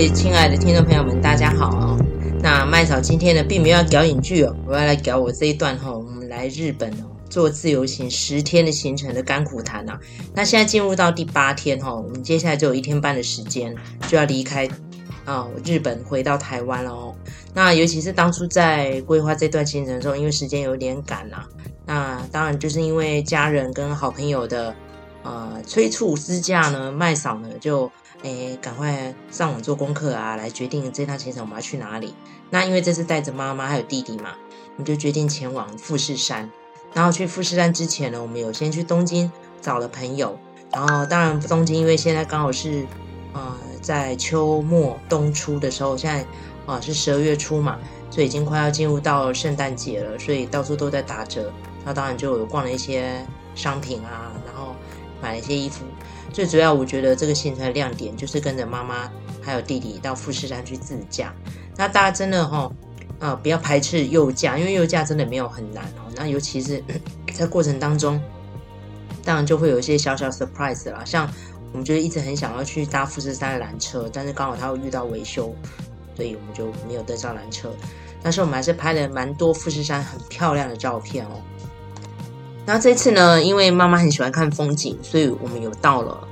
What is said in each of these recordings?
位亲爱的听众朋友们，大家好。那麦嫂今天呢，并没有要讲影剧哦，我要来讲我这一段哈、哦，我们来日本哦，做自由行十天的行程的甘苦谈啊。那现在进入到第八天哈、哦，我们接下来就有一天半的时间就要离开啊、哦，日本回到台湾了哦。那尤其是当初在规划这段行程的时候，因为时间有点赶啊，那当然就是因为家人跟好朋友的呃催促之下呢，麦嫂呢就。诶，赶快上网做功课啊，来决定这趟行程我们要去哪里。那因为这次带着妈妈还有弟弟嘛，我们就决定前往富士山。然后去富士山之前呢，我们有先去东京找了朋友。然后当然东京因为现在刚好是呃在秋末冬初的时候，现在啊、是十二月初嘛，所以已经快要进入到圣诞节了，所以到处都在打折。那当然就有逛了一些商品啊，然后买了一些衣服。最主要，我觉得这个行程的亮点就是跟着妈妈还有弟弟到富士山去自驾。那大家真的哈、哦，啊，不要排斥右驾，因为右驾真的没有很难哦。那尤其是 在过程当中，当然就会有一些小小 surprise 啦。像我们就一直很想要去搭富士山的缆车，但是刚好它会遇到维修，所以我们就没有登上缆车。但是我们还是拍了蛮多富士山很漂亮的照片哦。那这次呢，因为妈妈很喜欢看风景，所以我们有到了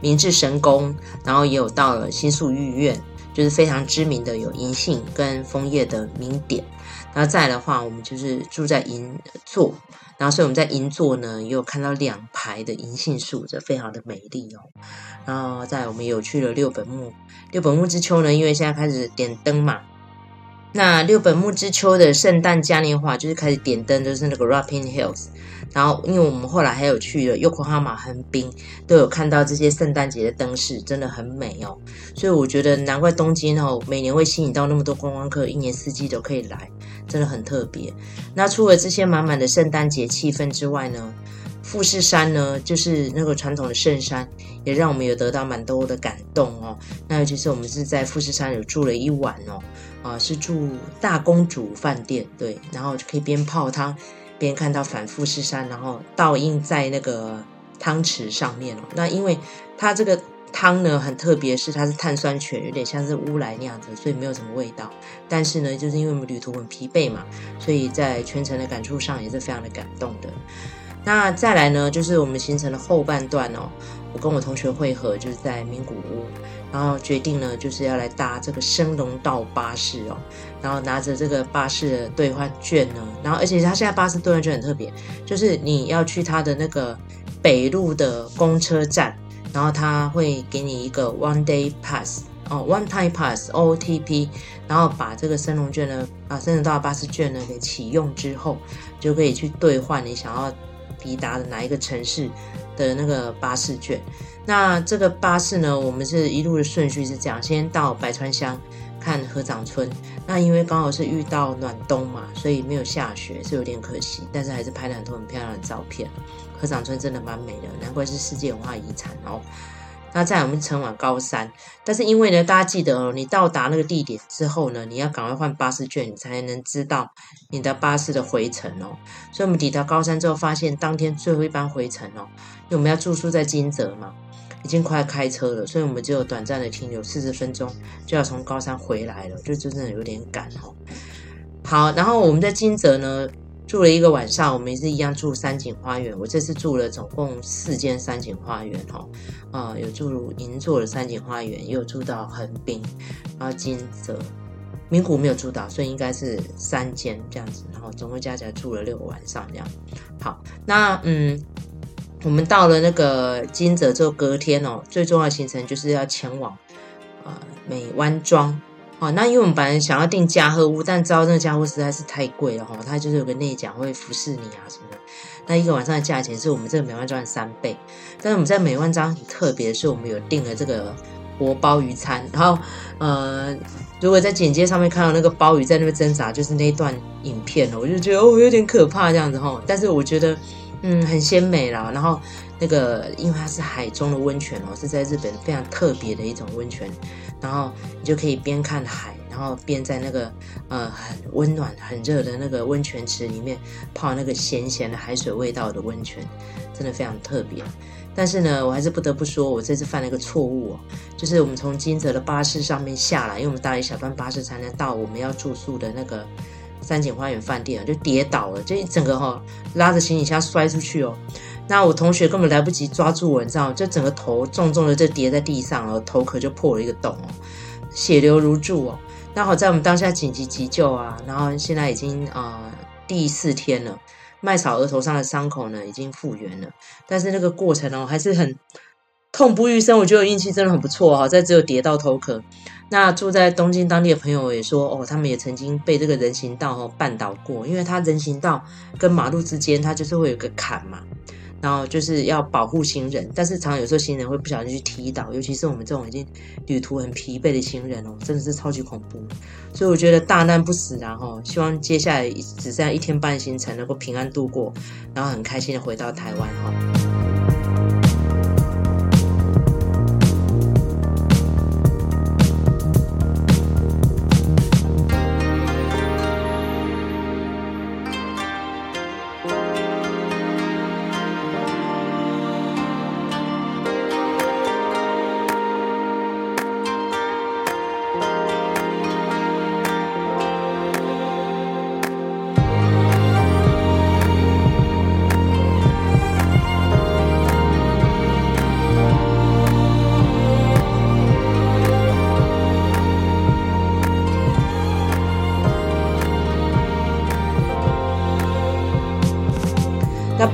明治神宫，然后也有到了新宿御苑，就是非常知名的有银杏跟枫叶的名点。然后再的话，我们就是住在银座，然后所以我们在银座呢，也有看到两排的银杏树，这非常的美丽哦。然后再我们有去了六本木，六本木之秋呢，因为现在开始点灯嘛。那六本木之丘的圣诞嘉年华就是开始点灯，就是那个 Rapping Hills。然后，因为我们后来还有去了 Yokohama 横滨，都有看到这些圣诞节的灯饰，真的很美哦。所以我觉得难怪东京哦，每年会吸引到那么多观光客，一年四季都可以来，真的很特别。那除了这些满满的圣诞节气氛之外呢，富士山呢，就是那个传统的圣山，也让我们有得到蛮多的感动哦。那尤其是我们是在富士山有住了一晚哦，啊，是住大公主饭店，对，然后就可以边泡汤。边看到反富士山，然后倒映在那个汤池上面哦。那因为它这个汤呢很特别，是它是碳酸泉，有点像是乌来那样子，所以没有什么味道。但是呢，就是因为我们旅途很疲惫嘛，所以在全程的感触上也是非常的感动的。那再来呢，就是我们行程的后半段哦，我跟我同学会合，就是在名古屋。然后决定呢，就是要来搭这个升龙道巴士哦，然后拿着这个巴士的兑换券呢，然后而且他现在巴士兑换券很特别，就是你要去他的那个北路的公车站，然后他会给你一个 one day pass 哦，one time pass OTP，然后把这个升龙券呢，啊升龙道巴士券呢给启用之后，就可以去兑换你想要抵达的哪一个城市的那个巴士券。那这个巴士呢，我们是一路的顺序是这样：先到百川乡看河掌村。那因为刚好是遇到暖冬嘛，所以没有下雪，是有点可惜。但是还是拍了很多很漂亮的照片。河掌村真的蛮美的，难怪是世界文化遗产哦。那再来我们前往高山，但是因为呢，大家记得哦，你到达那个地点之后呢，你要赶快换巴士券，你才能知道你的巴士的回程哦。所以我们抵达高山之后，发现当天最后一班回程哦，因为我们要住宿在金泽嘛。已经快开车了，所以我们只有短暂的停留四十分钟，就要从高山回来了，就真的有点赶哦。好，然后我们在金泽呢住了一个晚上，我们也是一样住三井花园。我这次住了总共四间三井花园哈，啊，有住银座的三井花园，也有住到横滨，然后金泽、名古没有住到，所以应该是三间这样子，然后总共加起来住了六个晚上这样。好，那嗯。我们到了那个金泽之后，隔天哦，最重要的行程就是要前往呃美湾庄哦。那因为我们本来想要订加贺屋，但知道那个加贺屋实在是太贵了哈、它就是有个内讲会服侍你啊什么的。那一个晚上的价钱是我们这个美湾庄的三倍。但是我们在美万庄很特别的是，我们有订了这个活鲍鱼餐。然后呃，如果在简介上面看到那个鲍鱼在那边挣扎，就是那一段影片了，我就觉得哦有点可怕这样子哈、但是我觉得。嗯，很鲜美啦。然后那个，因为它是海中的温泉哦，是在日本非常特别的一种温泉。然后你就可以边看海，然后边在那个呃很温暖、很热的那个温泉池里面泡那个咸咸的海水味道的温泉，真的非常特别。但是呢，我还是不得不说，我这次犯了一个错误哦，就是我们从金泽的巴士上面下来，因为我们搭了一小段巴士才能到我们要住宿的那个三井花园饭店，就跌倒了，就一整个哈、哦、拉着行李箱摔出去哦。那我同学根本来不及抓住我，你知道，就整个头重重的就跌在地上了，头壳就破了一个洞哦，血流如注哦。那好在我们当下紧急急救啊，然后现在已经啊、第四天了。麦草额头上的伤口呢，已经复原了，但是那个过程哦，还是很痛不欲生。我觉得我运气真的很不错哈，在只有跌到头壳。那住在东京当地的朋友也说，哦，他们也曾经被这个人行道哦绊倒过，因为它人行道跟马路之间，它就是会有个坎嘛。然后就是要保护行人，但是常常有时候行人会不小心去踢倒，尤其是我们这种已经旅途很疲惫的行人哦，真的是超级恐怖。所以我觉得大难不死然后，希望接下来只剩下一天半行程能够平安度过，然后很开心的回到台湾哈。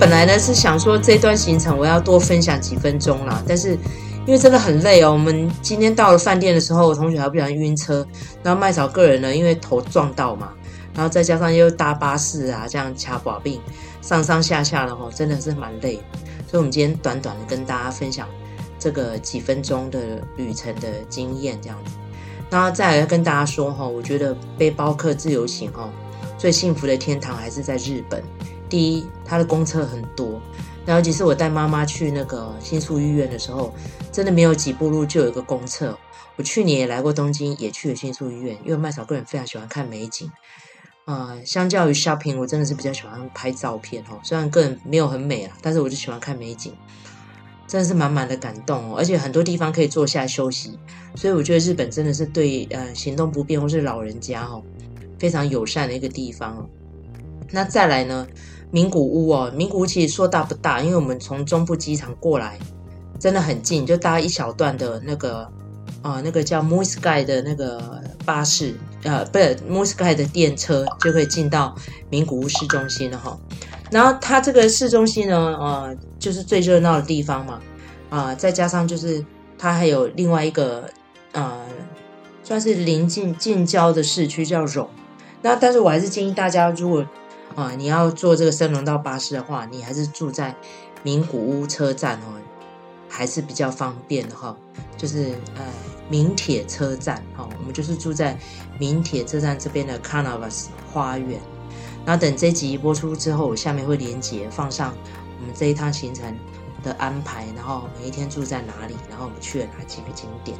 本来呢是想说这段行程我要多分享几分钟啦，但是因为真的很累哦。我们今天到了饭店的时候，我同学还不小心晕车，然后麦嫂个人呢，因为头撞到嘛，然后再加上又搭巴士啊，这样掐把病，上上下下的吼，真的是蛮累。所以，我们今天短短的跟大家分享这个几分钟的旅程的经验，这样子。那再来跟大家说哈，我觉得背包客自由行哦，最幸福的天堂还是在日本。第一，它的公厕很多，然后其是我带妈妈去那个新宿医院的时候，真的没有几步路就有一个公厕。我去年也来过东京，也去了新宿医院，因为麦嫂个人非常喜欢看美景，呃，相较于 shopping，我真的是比较喜欢拍照片哦。虽然个人没有很美啊，但是我就喜欢看美景，真的是满满的感动哦。而且很多地方可以坐下休息，所以我觉得日本真的是对呃行动不便或是老人家哦非常友善的一个地方哦。那再来呢？名古屋哦，名古屋其实说大不大，因为我们从中部机场过来，真的很近，就搭一小段的那个啊、那个叫 Moosky 的那个巴士，呃，不是 Moosky 的电车，就可以进到名古屋市中心了哈。然后它这个市中心呢，呃，就是最热闹的地方嘛，啊、再加上就是它还有另外一个呃，算是临近近郊的市区叫荣。那但是我还是建议大家，如果啊，你要坐这个深轮道巴士的话，你还是住在名古屋车站哦，还是比较方便的哈。就是呃，名铁车站哈，我们就是住在名铁车站这边的 Canavas 花园。然后等这集播出之后，我下面会连结放上我们这一趟行程的安排，然后每一天住在哪里，然后我们去了哪几个景点。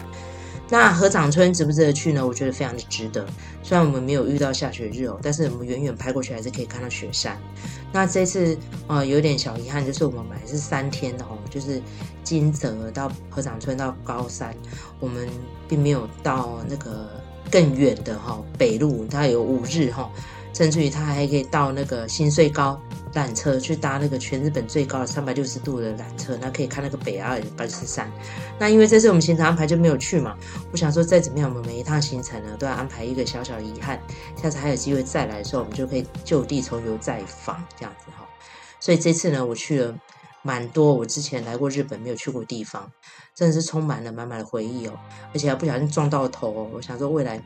那合掌村值不值得去呢？我觉得非常的值得。虽然我们没有遇到下雪日哦，但是我们远远拍过去还是可以看到雪山。那这次、呃，有点小遗憾，就是我们本来是三天的哦，就是金泽到合掌村到高山，我们并没有到那个更远的哈、哦、北路，它有五日哈、哦，甚至于它还可以到那个新穗高。缆车去搭那个全日本最高的三百六十度的缆车，那可以看那个北阿尔卑斯山。那因为这次我们行程安排就没有去嘛，我想说再怎么样，我们每一趟行程呢都要安排一个小小的遗憾。下次还有机会再来的时候，我们就可以就地重游再访这样子哈。所以这次呢，我去了蛮多我之前来过日本没有去过的地方，真的是充满了满满的回忆哦。而且还不小心撞到头哦，我想说未来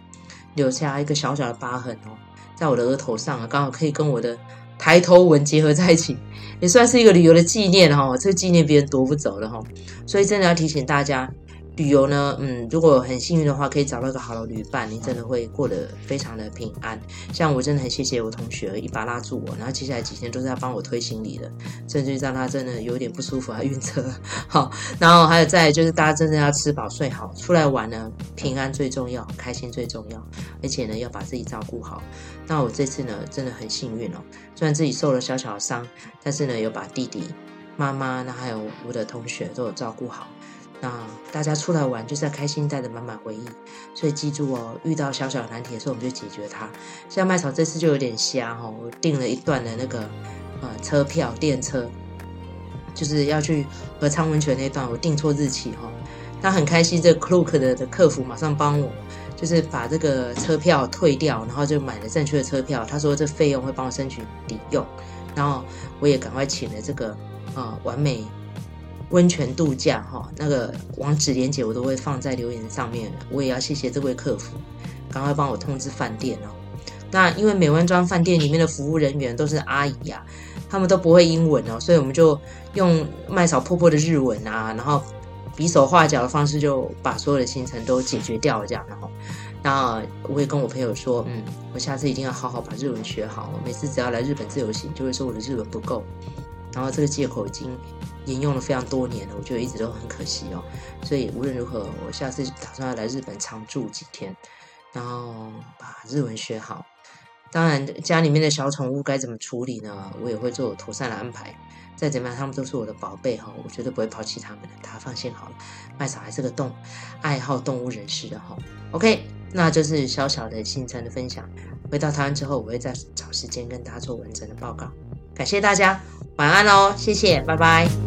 留下一个小小的疤痕哦，在我的额头上啊，刚好可以跟我的。抬头纹结合在一起，也算是一个旅游的纪念哈。这个纪念别人夺不走的哈，所以真的要提醒大家。旅游呢，嗯，如果很幸运的话，可以找到一个好的旅伴，你真的会过得非常的平安。像我真的很谢谢我同学一把拉住我，然后接下来几天都是要帮我推行李的，甚至让他真的有点不舒服，还晕车。好，然后还有再就是大家真的要吃饱睡好，出来玩呢，平安最重要，开心最重要，而且呢要把自己照顾好。那我这次呢真的很幸运哦，虽然自己受了小小的伤，但是呢有把弟弟妈妈，那还有我的同学都有照顾好。那大家出来玩就是要开心，带着满满回忆。所以记住哦，遇到小小的难题的时候，我们就解决它。像麦草这次就有点瞎哈，我订了一段的那个呃车票电车，就是要去和昌温泉那段，我订错日期哈。那很开心，这个 Klook 的的客服马上帮我，就是把这个车票退掉，然后就买了正确的车票。他说这费用会帮我申请抵用，然后我也赶快请了这个啊、完美。温泉度假哈，那个网址连接我都会放在留言上面。我也要谢谢这位客服，赶快帮我通知饭店哦。那因为美湾庄饭店里面的服务人员都是阿姨、啊，他们都不会英文哦，所以我们就用麦嫂破破的日文啊，然后比手画脚的方式就把所有的行程都解决掉了这样。然后，那我也跟我朋友说，嗯，我下次一定要好好把日文学好。每次只要来日本自由行，就会说我的日文不够，然后这个借口已经。沿用了非常多年了，我觉得一直都很可惜哦。所以无论如何，我下次打算要来日本常住几天，然后把日文学好。当然，家里面的小宠物该怎么处理呢？我也会做妥善的安排。再怎么样，他们都是我的宝贝哈，我绝对不会抛弃他们的。大家放心好了，麦嫂还是个动爱好动物人士的哈。OK，那就是小小的行程的分享。回到台湾之后，我会再找时间跟大家做完整的报告。感谢大家，晚安哦，谢谢，拜拜。